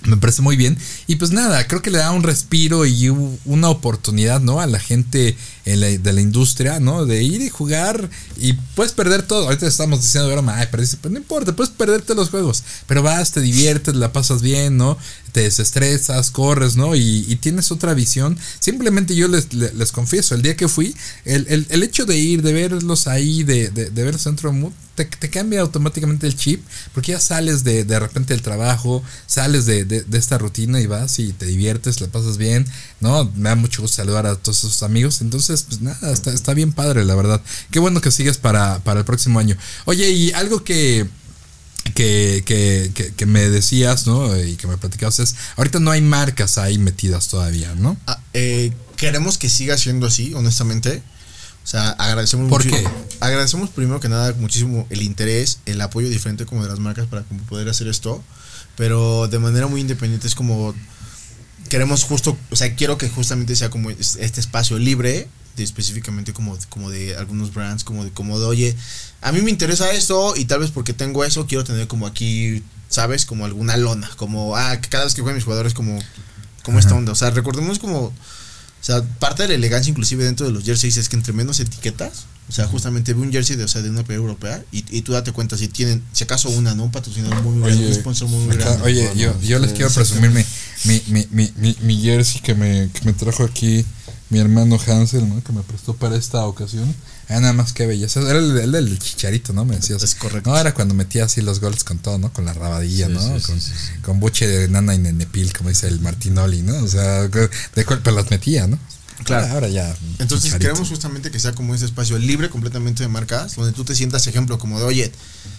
me parece muy bien. Y pues nada, creo que le da un respiro y una oportunidad, ¿no? A la gente de la industria, ¿no? De ir y jugar y puedes perder todo. Ahorita estamos diciendo broma, ay, perdiste, pero no importa, puedes perderte los juegos. Pero vas, te diviertes, la pasas bien, ¿no? Te desestresas, corres, ¿no? Y, y tienes otra visión. Simplemente yo les, les, les confieso, el día que fui, el, el- el hecho de ir, de verlos ahí, de, de, de ver el centro de mood, te, te cambia automáticamente el chip, porque ya sales de, de repente del trabajo, sales de, de- de esta rutina y vas y te diviertes, la pasas bien, ¿no? Me da mucho gusto saludar a todos esos amigos, entonces, pues nada, está, está bien padre, la verdad. Qué bueno que sigues para, para el próximo año. Oye, y algo que... Que, que, que, que me decías, ¿no? Y que me platicabas es, ahorita no hay marcas ahí metidas todavía, ¿no? Ah, eh, queremos que siga siendo así, honestamente. O sea, agradecemos ¿Por mucho- qué? Agradecemos primero que nada muchísimo el interés, el apoyo diferente como de las marcas para como poder hacer esto. Pero de manera muy independiente es como queremos justo, o sea, quiero que justamente sea como es- este espacio libre, de específicamente como, como de algunos brands, como de como de, oye, a mí me interesa esto y tal vez porque tengo eso quiero tener como aquí, ¿sabes? Como alguna lona, como, ah, cada vez que juegan mis jugadores como, como esta onda. O sea, recordemos como, o sea, parte de la elegancia inclusive dentro de los jerseys es que entre menos etiquetas, O sea, justamente ve un jersey de, o sea, de una pelea europea y, y, tú date cuenta si tienen, si acaso una, ¿no? Un patrocinador muy, muy grande, un sponsor muy, muy grande. Oye, yo, yo les quiero presumir mi, mi, mi, mi, mi jersey que me, que me trajo aquí mi hermano Hansel, ¿no? Que me prestó para esta ocasión. Era nada más que belleza. Era el, del chicharito, ¿no? Me decías. Es correcto. No, era cuando metía así los goles con todo, ¿no? Con la rabadilla, ¿no? con, con buche de nana y nenepil, como dice el Martinoli, ¿no? O sea, de cuál, pero las metía, ¿no? Claro. Ahora ya. Entonces chicharito. queremos justamente que sea como ese espacio libre completamente de marcas, donde tú te sientas ejemplo como de, oye,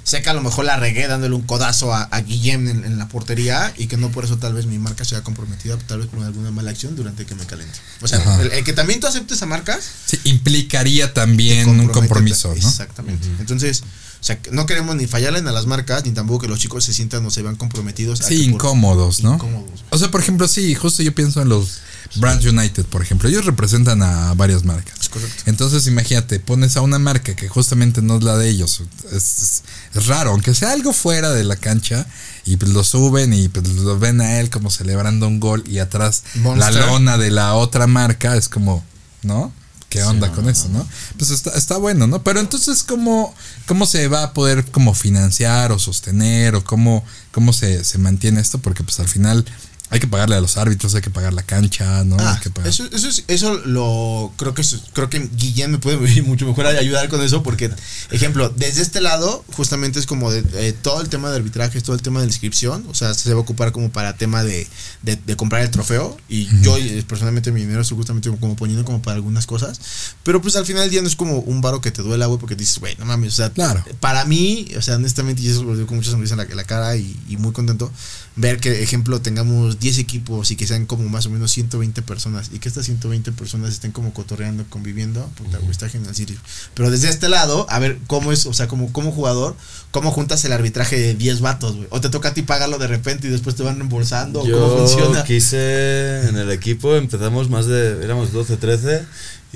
sé que a lo mejor la regué dándole un codazo a, a Guillem en, en, la portería y que no por eso tal vez mi marca sea comprometida, tal vez por alguna mala acción durante que me calente. O sea, el, el, que también tú aceptes a marcas. Sí, implicaría también un compromiso, ¿no? Exactamente. Uh -huh. Entonces, o sea, no queremos ni fallarle a las marcas, ni tampoco que los chicos se sientan o se vean comprometidos. Sí, incómodos, por, ¿no? Incómodos. O sea, por ejemplo, sí, justo yo pienso en los Brands United, por ejemplo. Ellos representan a varias marcas. Es correcto. Entonces, imagínate, pones a una marca que justamente no es la de ellos. Es, es, es raro, aunque sea algo fuera de la cancha, y pues lo suben y pues lo ven a él como celebrando un gol y atrás Monster. la lona de la otra marca, es como, ¿no? ¿Qué onda sí, con no, eso, no? Pues está, está, bueno, ¿no? Pero entonces, ¿cómo, ¿cómo se va a poder como financiar o sostener o cómo, cómo se, se mantiene esto? Porque pues al final hay que pagarle a los árbitros, hay que pagar la cancha, ¿no? Ah, hay que pagar. Eso, eso, eso lo creo que creo que Guillén me puede mucho mejor ayudar con eso porque, ejemplo, desde este lado justamente es como de, eh, todo el tema de arbitraje, todo el tema de la inscripción, o sea, se va a ocupar como para tema de, de, de comprar el trofeo y uh -huh. yo eh, personalmente mi dinero estoy justamente como poniendo como para algunas cosas, pero pues al final del día no es como un varo que te duela, güey, porque dices, güey, no mames, o sea, claro. para mí, o sea, honestamente, y eso lo digo con mucha sonrisa en la, en la cara y, y muy contento, ver que, ejemplo, tengamos 10 equipos y que sean como más o menos 120 personas y que estas 120 personas estén como cotorreando, conviviendo, puta, está genial Sirius. Pero desde este lado, a ver cómo es, o sea, como, como jugador, cómo juntas el arbitraje de 10 vatos, güey. O te toca a ti pagarlo de repente y después te van reembolsando, Yo ¿cómo funciona? quise, en el equipo empezamos más de, éramos 12, 13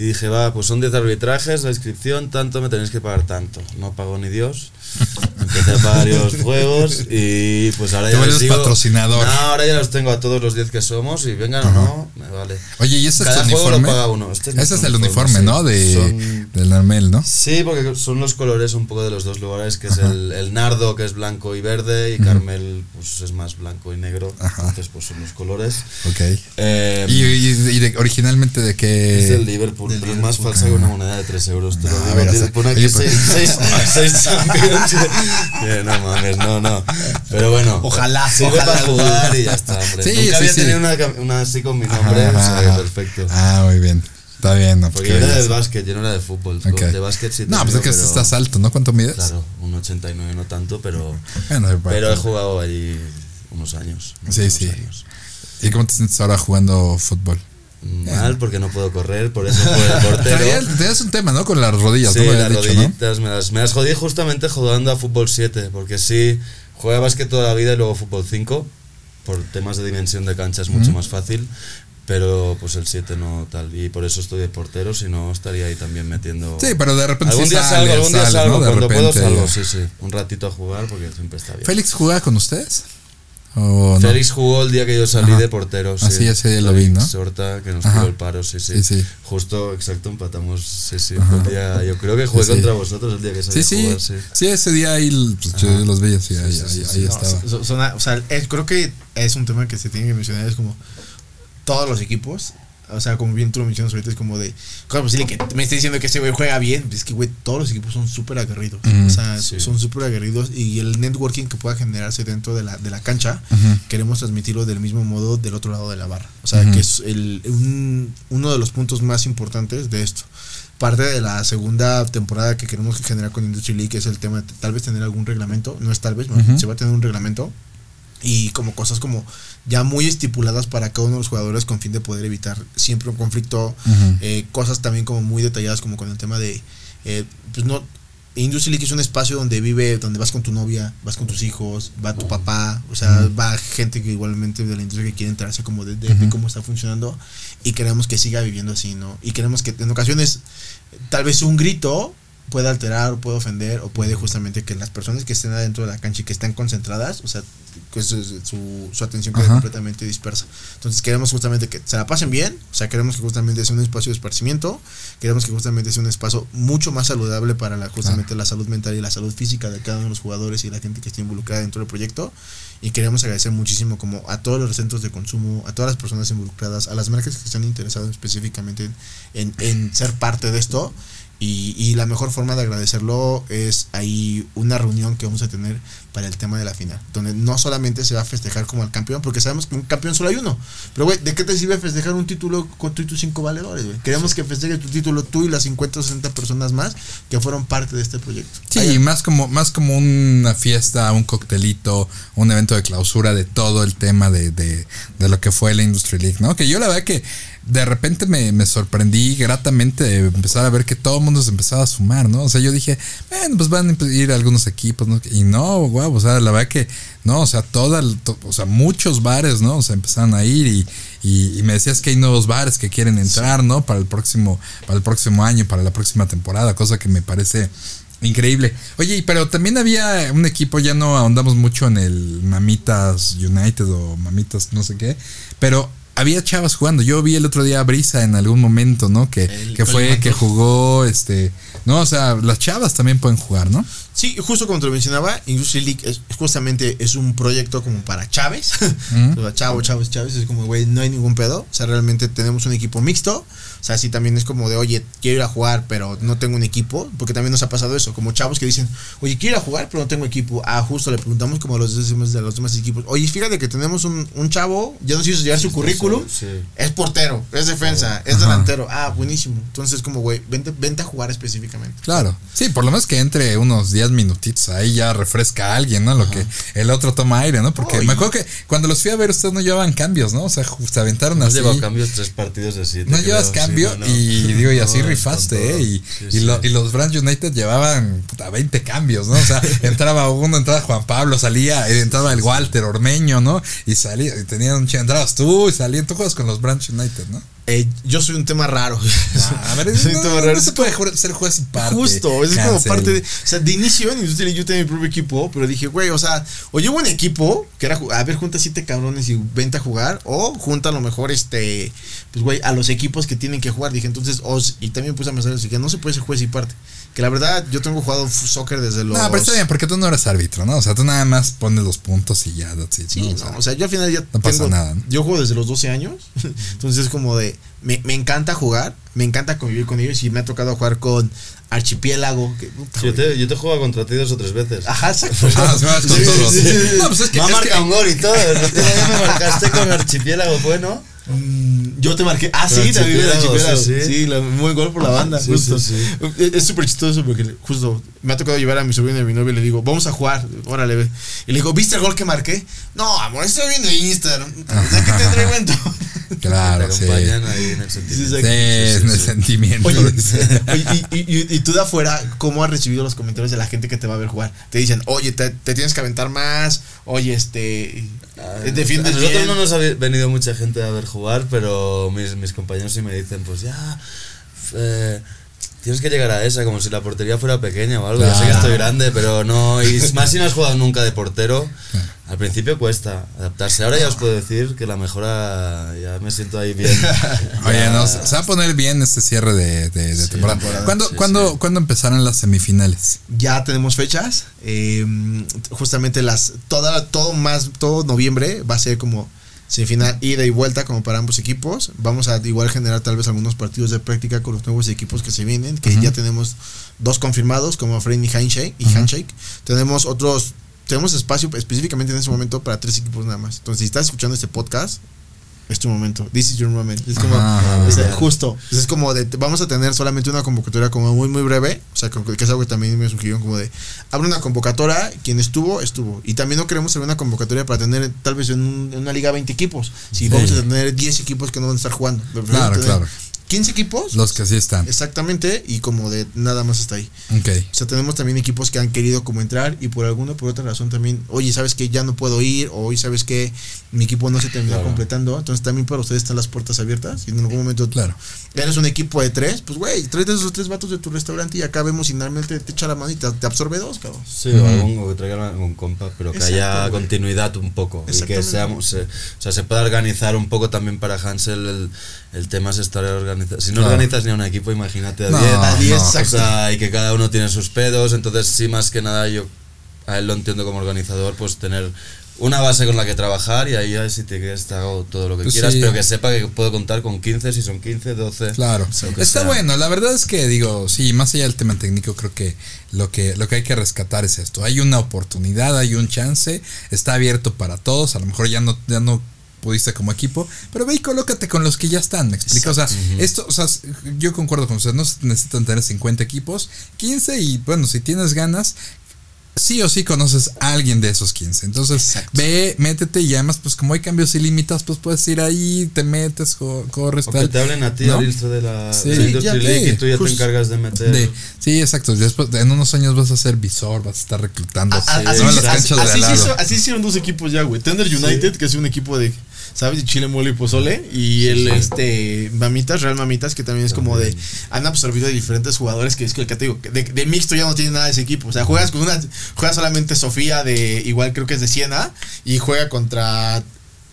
y dije, va, pues son 10 arbitrajes, la inscripción, tanto, me tenéis que pagar tanto. No pago ni Dios. Empecé a varios juegos y pues ahora ya eres digo, patrocinador. No, ahora ya los tengo a todos los 10 que somos y vengan o no, me vale. Oye, ¿y ese Cada es tu juego uniforme? lo paga uno. Este es ese es el uniforme. ¿no? De, Son- del Narmel, ¿no? Sí, porque son los colores un poco de los dos lugares, que es el, el nardo, que es blanco y verde, y Carmel, pues es más blanco y negro. Entonces, pues son los colores. Ok. Eh, ¿Y, y- y de- originalmente de qué? es del Liverpool, del pero es más Liverpool. falsa que una moneda de 3 euros. Te lo No, digo, a ver, o sea, pone aquí oye, pues- 6 Champions. Eh, no mames, no, no. Pero bueno, Ojalá, sirve ojalá. para jugar y ya está, hombre. Sí, Nunca sí, había sí. tenido una, una así con mi nombre, Ajá, o sea, que perfecto. Ah, muy bien. Está bien, ¿no? Porque Porque yo era del ya- básquet, yo no era de fútbol. Ok. De básquet sí No, pues es que pero- estás alto, ¿no? ¿Cuánto mides? Claro, un 89 no tanto, pero, Bueno, pero he jugado allí unos años. Sí, unos sí. años. ¿Y cómo te sientes ahora jugando fútbol? Mal porque no puedo correr, por eso fue el portero. Tenías un tema, ¿no? Con las rodillas, Sí, ¿no? Las dicho, ¿no? rodillitas me, las, me las jodí justamente jugando a fútbol 7, porque sí, juega básquet toda la vida y luego fútbol 5, por temas de dimensión de cancha es mucho Ujú. más fácil, pero pues el 7 no tal, y por eso estoy de portero, si no estaría ahí también metiendo... Sí, pero de repente algún día sales, salgo, algún día sales, salgo, ¿no? Cuando puedo repente salgo, ya. sí, sí, un ratito a jugar porque siempre está bien. ¿Félix jugaba con ustedes? ¿O no? Félix jugó el día que yo salí Ajá. de portero. Sí, Ah, sí, ese día lo vi, ¿no? Horta, que nos Ajá. tiró el paro, sí, sí. Sí, sí. Justo, exacto, empatamos. Sí, sí. El día, yo creo que jugué Sí, sí. contra vosotros el día que salí Sí, a sí, jugar, sí. sí. ese día ahí pues, yo los veía, sí, ahí, Sí, sí, ahí- sí, ahí. No, estaba. so- son- o sea, es- creo que es un tema que se tiene que mencionar, es como todos los equipos, o sea, como bien tú lo mencionas ahorita, es como de, ¿cómo es posible que me esté diciendo que ese güey juega bien? Es que, güey, todos los equipos son súper aguerridos, o sea, Sí. son súper aguerridos y el networking que pueda generarse dentro de la, de la cancha, queremos transmitirlo del mismo modo del otro lado de la barra, o sea, que es el, un- uno de los puntos más importantes de esto. Parte de la segunda temporada que queremos generar con Industry League es el tema de tal vez tener algún reglamento, no es tal vez, se va a tener un reglamento y como cosas como ya muy estipuladas para cada uno de los jugadores con fin de poder evitar siempre un conflicto, eh, cosas también como muy detalladas como con el tema de, eh, pues no, Industry League es un espacio donde vive, donde vas con tu novia, vas con tus hijos, va tu papá, o sea, va gente que igualmente de la industria que quiere enterarse como de, cómo está funcionando y queremos que siga viviendo así, ¿no? Y queremos que en ocasiones tal vez un grito puede alterar o puede ofender o puede justamente que las personas que estén adentro de la cancha y que estén concentradas, o sea, que su, su, su atención quede completamente dispersa. Entonces queremos justamente que se la pasen bien, o sea, queremos que justamente sea un espacio de esparcimiento, queremos que justamente sea un espacio mucho más saludable para la, justamente la salud mental y la salud física de cada uno de los jugadores y la gente que esté involucrada dentro del proyecto. Y queremos agradecer muchísimo como a todos los centros de consumo, a todas las personas involucradas, a las marcas que están interesadas específicamente en, en ser parte de esto. Y, y la mejor forma de agradecerlo es ahí una reunión que vamos a tener para el tema de la final, donde no solamente se va a festejar como el campeón, porque sabemos que un campeón solo hay uno. Pero, güey, ¿de qué te sirve festejar un título con tú y tus cinco valedores, güey? Queremos que festeje tu título tú y las 50 o 60 personas más que fueron parte de este proyecto. Sí, Vaya. más como, más como una fiesta, un coctelito, un evento de clausura de todo el tema de, de, de lo que fue la Industry League, ¿no? Que yo la verdad que de repente me, me sorprendí gratamente de empezar a ver que todo el mundo se empezaba a sumar, ¿no? O sea, yo dije, bueno, pues van a ir algunos equipos, ¿no? Y no, o sea, la verdad que, no, o sea, toda, to- o sea, muchos bares, ¿no? O sea, empezaron a ir y, y, y me decías que hay nuevos bares que quieren entrar, ¿no? Para el próximo, para el próximo año, para la próxima temporada, cosa que me parece Increíble. Oye, pero también había un equipo, ya no ahondamos mucho en el Mamitas United o Mamitas no sé qué, pero había chavas jugando. Yo vi el otro día a Brisa en algún momento, ¿no? Que, El que fue, que jugó, este, no, o sea, las chavas también pueden jugar, ¿no? Sí, justo como te lo mencionaba, Industry League es, justamente es un proyecto como para Chávez. O sea, Chavo, Chávez, Chávez, es como, güey, no hay ningún pedo. O sea, realmente tenemos un equipo mixto. O sea, sí también es como de, oye, quiero ir a jugar, pero no tengo un equipo. Porque también nos ha pasado eso, como chavos que dicen, oye, quiero ir a jugar, pero no tengo equipo. Ah, justo le preguntamos como a los demás, de los demás equipos, oye, fíjate que tenemos un, un chavo, ya nos hizo llegar su currículum. Sí. Es portero, es defensa, es Ajá. delantero. Ah, buenísimo. Entonces, como, güey, vente, vente a jugar específicamente. Claro. Sí, por lo menos que entre unos 10 minutitos ahí ya refresca a alguien, ¿no? Lo que el otro toma aire, ¿no? Porque Oh, me acuerdo que cuando los fui a ver ustedes no llevaban cambios, ¿no? O sea, se aventaron así. llevado cambios tres partidos de siete. No llevas Sí, cambio no, no. y digo, y así No, rifaste. ¿eh? Y, Sí, y, sí. lo- y los Brands United llevaban puta, 20 cambios, ¿no? O sea, entraba uno, entraba Juan Pablo, salía, eh, entraba el Walter Ormeño, ¿no? Y salía, y tenían entrabas tú y salían, tú juegas con los Brands United, ¿no? Eh, yo soy un tema raro. A ver, Soy no, un tema no raro. se puede ser juez y parte. Justo, es como parte de. O sea, de inicio en Industria yo tenía mi propio equipo, pero dije, güey, o sea, o llevo un equipo que era, a ver, junta siete cabrones y vente a jugar, o junta a lo mejor, este, pues, güey, a los equipos que tienen que jugar. Dije, entonces, os, y también puse a pensar que no se puede ser juez y parte. Que la verdad, yo tengo jugado soccer desde los. No, pero está bien, porque tú no eres árbitro, ¿no? O sea, tú nada más pones los puntos y ya, that's it, Sí, ¿no? no, O sea, o sea, yo al final ya no pasa nada, ¿no? Yo juego desde los 12 años, entonces es como de, me, me encanta jugar, me encanta convivir con ellos y me ha tocado jugar con Archipiélago. Que, puta, Sí, yo, te, yo te jugado contra ti dos o tres veces. Ajá, exacto. Ah, con Sí, todos. sí, sí. No, pues es que, me ha marcado un gol y todo. El otro día me marcaste con archipiélago, bueno. Mm, Yo te marqué. Ah, sí, también el Archipiélago, archipiélago. sí, Sí, sí. la- muy gol por la banda, Sí, justo. sí, Es- Es súper chistoso porque justo me ha tocado llevar a mi sobrina y a mi novia y le digo, vamos a jugar, órale, ve. Y le digo, ¿viste el gol que marqué? No, amor, estoy viendo en Instagram. Que te traigo Claro, te sí. acompañan ahí en el Sí, sentimiento. Sí, exacto. en el sentimiento. Oye, y, y- y- y tú de afuera, ¿cómo has recibido los comentarios de la gente que te va a ver jugar? Te dicen, oye, te, te tienes que aventar más, oye, este, Ah, defiendes a nosotros bien. no nos ha venido mucha gente a ver jugar, pero mis, mis compañeros sí me dicen, pues ya, eh, tienes que llegar a esa, como si la portería fuera pequeña o algo. Ya sé que Claro. estoy grande, pero no, y más si no has jugado nunca de portero. Al principio cuesta adaptarse. Ahora ya os puedo decir que la mejora, ya me siento ahí bien. Oye, Ya- no, se va a poner bien este cierre de, de- de Sí, temporada. temporada. ¿Cuándo, Sí, cuándo- sí. cuándo empezarán las semifinales? Ya tenemos fechas. eh, justamente las. Toda, todo más. Todo noviembre va a ser como semifinal ida y vuelta como para ambos equipos. Vamos a igual generar tal vez algunos partidos de práctica con los nuevos equipos que se vienen. Que ya tenemos dos confirmados, como Frame y Handshake. Y Ujú. Handshake. Tenemos otros. Tenemos espacio específicamente en ese momento para tres equipos nada más. Entonces, si estás escuchando este podcast, es tu momento. This is your moment. Es como, Ajá, justo. Es como de, vamos a tener solamente una convocatoria como muy, muy breve. O sea, que es algo que también me sugirieron como de, abre una convocatoria, quien estuvo, estuvo. Y también no queremos abrir una convocatoria para tener tal vez en, un- en una liga 20 equipos. Si Sí. vamos a tener 10 equipos que no van a estar jugando. Claro, tener claro. 15 equipos. Los que sí están. Exactamente, y como de nada más hasta ahí. Ok. O sea, tenemos también equipos que han querido como entrar y por alguna o por otra razón también, oye, ¿sabes que Ya no puedo ir, o hoy sabes que mi equipo no se termina Claro. completando. Entonces también para ustedes están las puertas abiertas. Y en algún momento Claro. eres un equipo de tres, pues güey, tráete esos tres vatos de tu restaurante y acá vemos y finalmente te echa la mano y te, te absorbe dos, cabrón. Sí, o algún, o que traigan algún compa, pero que Exacto, haya continuidad un poco. Y que Exactamente. seamos, se, o sea, se pueda organizar un poco también para Hansel. El, el tema es estar organizado. Si no organizas ni a un equipo, imagínate a No, 10. A diez, no. O sea, y que cada uno tiene sus pedos. Entonces, sí, más que nada, yo a él lo entiendo como organizador, pues tener una base con la que trabajar y ahí ya si te quieres te hago todo lo que Pues quieras, sí. pero que sepa que puedo contar con 15, si son 15, 12. Claro, está sea. bueno. La verdad es que digo, sí, más allá del tema técnico, creo que lo que lo que hay que rescatar es esto. Hay una oportunidad, hay un chance, está abierto para todos. A lo mejor ya no ya no pudiste como equipo, pero ve y colócate con los que ya están, ¿me explico? O sea, esto, o sea, yo concuerdo con usted, no se necesitan tener 50 equipos, 15 y bueno, si tienes ganas, sí o sí conoces a alguien de esos 15. Entonces, Exacto. ve, métete y además, pues como hay cambios ilímitas, pues puedes ir ahí, te metes, co- corres, O que tal. te hablen a ti ¿no? de la, Sí, de la Industry ya, League y tú ya te encargas de meter. De- sí, exacto. Después, en unos años vas a ser visor, vas a estar reclutando. A- a- ¿no? así, En las así- canchas de así al se lado. hizo- así hicieron dos equipos ya, güey. Thunder United, que es un equipo de, ¿sabes? De Chile, Mole y Pozole. Y el, este, Mamitas, Real Mamitas, que también es como de, han absorbido de diferentes jugadores, que es que el que te digo, de mixto ya no tiene nada de ese equipo. O sea, juegas con una, juega solamente Sofía de, igual creo que es de Siena, y juega contra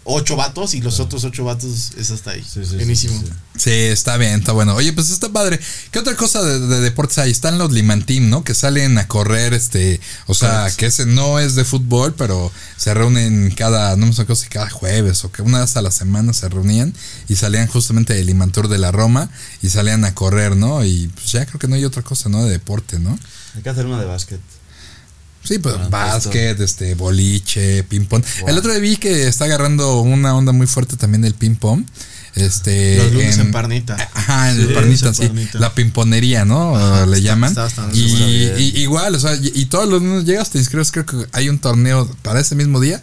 ocho vatos, y los otros ocho vatos es hasta ahí. Sí, Buenísimo. sí, sí. Sí, está bien, está bueno. Oye, pues está padre. ¿Qué otra cosa de, de deportes hay? Están los Limantim, ¿no? Que salen a correr, este, o sea, que ese no es de fútbol, pero se reúnen cada, no me sé si cada jueves o que una vez a la semana se reunían y salían justamente del Limantur de la Roma y salían a correr, ¿no? Y pues ya creo que no hay otra cosa, ¿no? De deporte, ¿no? Hay que hacer una de básquet. Sí, pues Ah, básquet, este, boliche, ping pong. Wow. El otro día vi que está agarrando una onda muy fuerte también el ping pong. Este, Los lunes en Parnita. Ajá, en Sí, el Parnita, en sí. Parnita. La pimponería, ¿no? Ajá, Le está- llaman. está bastante y, bueno. y- igual, o sea, y, y todos los lunes llegas, te inscribes, creo que hay un torneo para ese mismo día,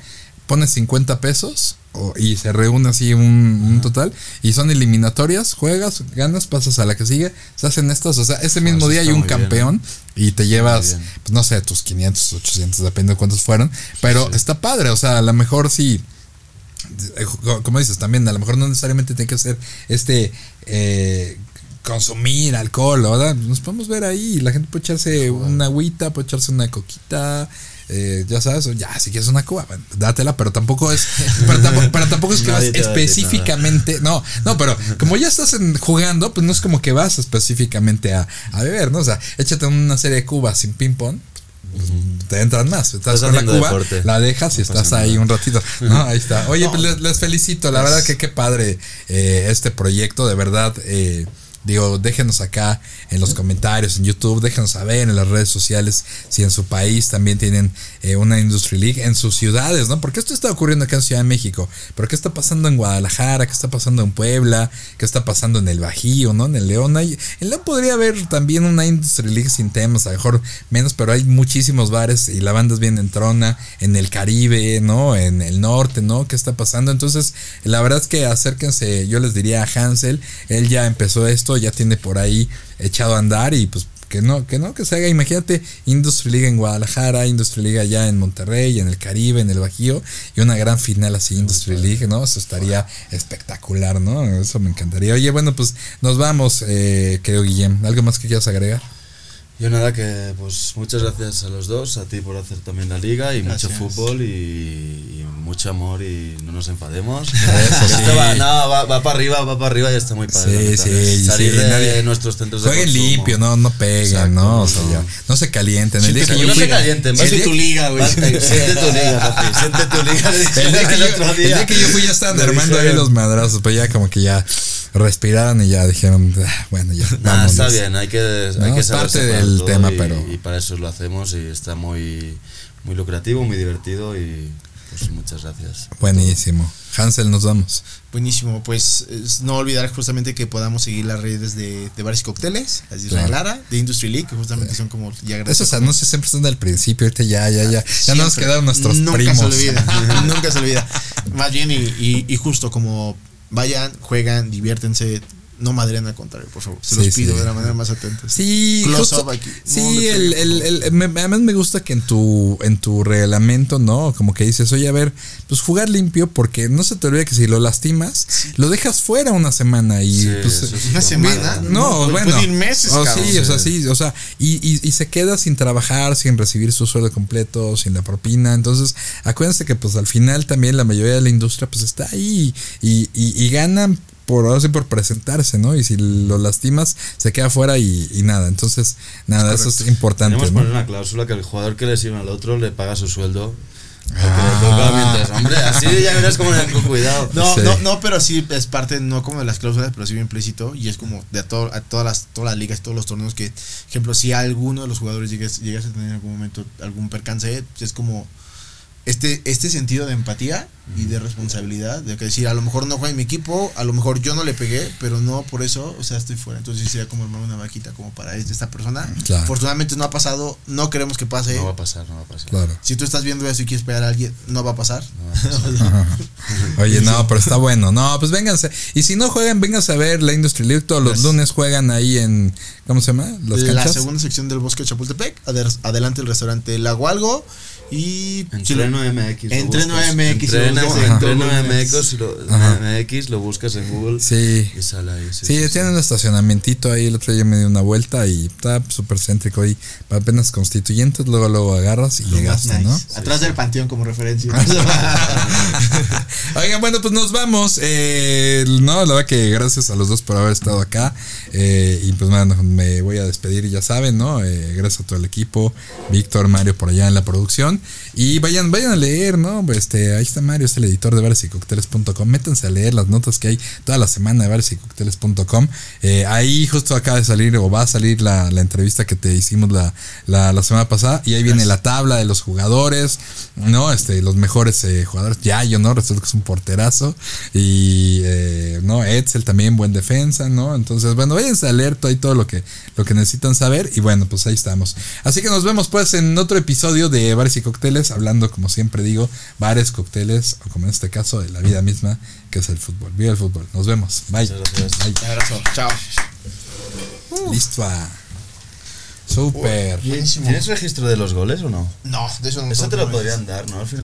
pones 50 pesos o- y se reúne así un, un total y son eliminatorias, juegas, ganas, pasas a la que sigue, se hacen estas, o sea, ese mismo eso día hay un bien, campeón y te llevas, pues no sé, tus 500, 800, depende de cuántos fueron, pero está padre, o sea, a lo mejor sí eh, como dices también, a lo mejor no necesariamente tiene que ser este eh, consumir alcohol, ¿verdad? Nos podemos ver ahí, la gente puede echarse una agüita, puede echarse una coquita, eh, ya sabes, ya, si quieres una cuba, bueno, dátela, pero tampoco es, pero tampoco, pero tampoco es que vas Nadie específicamente, no, no, pero como ya estás en- jugando, pues no es como que vas específicamente a, a beber, ¿no? O sea, échate una serie de cubas sin ping pong. pues, Te entran más. Estás Estás con la cuba, deporte. la dejas y No estás ahí nada. un ratito. No, ahí está. Oye, pues les, les felicito. La verdad que qué padre eh, este proyecto. De verdad, eh, digo, déjenos acá en los comentarios, en YouTube, déjenos saber en las redes sociales si en su país también tienen eh, una Industry League, en sus ciudades, ¿no? Porque esto está ocurriendo acá en Ciudad de México. Pero ¿qué está pasando en Guadalajara? ¿Qué está pasando en Puebla? ¿Qué está pasando en el Bajío, ¿no? En el León. Hay, en León podría haber también una Industry League sin temas, a lo mejor menos, pero hay muchísimos bares y la banda es bien entrona. En el Caribe, ¿no? En el norte, ¿no? ¿Qué está pasando? Entonces, la verdad es que acérquense, yo les diría a Hansel, él ya empezó esto, ya tiene por ahí echado a andar y pues que no, que no, que se haga, imagínate, Industry League en Guadalajara, Industry League allá en Monterrey, en el Caribe, en el Bajío, y una gran final así, Industry League, ¿no? Eso estaría espectacular, ¿no? Eso me encantaría. Oye, bueno, pues nos vamos, eh, querido Guillem. ¿Algo más que quieras agregar? Yo nada, que pues muchas gracias a los dos, a ti por hacer también la liga y Gracias. mucho fútbol y, y mucho amor y no nos enfademos. Sí. esto va, no, va, va para arriba, va para arriba y está muy padre. Sí, sí, Salir sí, de nadie- nuestros centros de Jueguen consumo. limpio, no, no peguen, Exacto, ¿no? O sea, no. no se calienten. El día que no yo se fui, calienten, el vas tu liga, güey. Siente tu liga, siente tu liga. El día, que yo, fui ya estaban armando ahí los madrazos, pero ya como que ya respiraron y ya dijeron, "Ah, bueno, ya. Nah, vámonos". está bien, hay que, No, hay que parte del todo tema, y, pero- y para eso lo hacemos y está muy, muy lucrativo, muy divertido y pues muchas gracias. Buenísimo. Hansel, nos vamos. Buenísimo, pues es no olvidar justamente que podamos seguir las redes de, de bares y cócteles, las de Israel Claro. Lara, de Industry League, que justamente son como ya Esos anuncios siempre están al principio, ahorita ya, ya, ya. Ya nos Siempre. quedaron nuestros nunca primos. se olvida, nunca se olvida. Más bien, y, y- y justo como vayan, juegan, diviértense, no madren al contrario, por favor. Se Sí, los pido sí. de la manera más atenta. Sí, Close justo- up aquí. No sí, el, el- el- me- además me gusta que en tu en tu reglamento, ¿no? Como que dices, oye, a ver, pues jugar limpio porque no se te olvide que si lo lastimas, lo dejas fuera una semana y Sí, pues eso sí. Una semana. no, Puede- bueno. puede ir meses, Oh, cabrón. sí, o sea, sí, o sea, y, y, y se queda sin trabajar, sin recibir su sueldo completo, sin la propina. Entonces, acuérdense que pues al final también la mayoría de la industria pues está ahí y, y, y ganan por ahora sí por presentarse, ¿no? Y si lo lastimas, se queda fuera y, y nada. Entonces, nada, eso es importante. Tenemos que ¿no? poner una cláusula que el jugador que lesiona al otro le paga su sueldo. Ah. le toca mientras, hombre, así ya verás le con cuidado. No, Sí. no, no, pero sí es parte, no como de las cláusulas, pero sí bien implícito. Y es como de a, todo- a todas las todas las ligas, todos los torneos que, ejemplo, si alguno de los jugadores llegas, llegas a tener en algún momento algún percance, es como este, este sentido de empatía y de responsabilidad. De que decir, a lo mejor no juega en mi equipo, a lo mejor yo no le pegué, pero no por eso, o sea, estoy fuera. Entonces sería como armar una vaquita como para esta persona. Claro. Afortunadamente no ha pasado, no queremos que pase. No va a pasar, no va a pasar. Claro. Si tú estás viendo eso y quieres pegar a alguien, no va a pasar. Oye, no, pero está bueno. No, pues vénganse. Y si no juegan, vénganse a ver la Industry League. Todos los lunes juegan ahí en. ¿Cómo se llama? Las la canchas. segunda sección del bosque de Chapultepec, ade- adelante el restaurante Lago Algo y Entreno MX. lo Entreno buscas. MX, Entreno, MX. MX, lo buscas en Google Sí. y sale ahí. Sí, Sí, sí, tienen un estacionamientito ahí. El otro día me dio una vuelta y está súper céntrico ahí. Apenas constituyentes, luego luego agarras y Lo llegaste, nice. ¿no? Atrás del panteón como referencia. Oigan, bueno, pues nos vamos. Eh, no, la verdad que gracias a los dos por haber estado acá. Eh, y pues bueno, me voy a despedir, ya saben, ¿no? Eh, gracias a todo el equipo, Víctor, Mario por allá en la producción. Y vayan, vayan a leer, ¿no? Este, ahí está Mario, es el editor de bares y cócteles.com. Métanse a leer las notas que hay toda la semana de bares y cócteles.com. Eh, ahí justo acaba de salir o va a salir la, la entrevista que te hicimos la, la, la semana pasada. Y ahí viene la tabla de los jugadores, ¿no? Este, los mejores eh, jugadores. Yayo, ¿no? Resulta que es un porterazo. Y, eh, ¿no? Edsel también, buen defensa, ¿no? Entonces, bueno, váyanse a leer todo, ahí todo lo que, lo que necesitan saber. Y bueno, pues ahí estamos. Así que nos vemos pues en otro episodio de Bares y Cócteles, hablando, como siempre digo, bares, cócteles, o como en este caso, de la vida misma, que es el fútbol. Viva el fútbol. Nos vemos. Bye. Un abrazo. Chao. Listo. ah. Super. Buenísimo. ¿Tienes registro de los goles o no? No, de eso no Eso te lo podrían dar, ¿no? Al final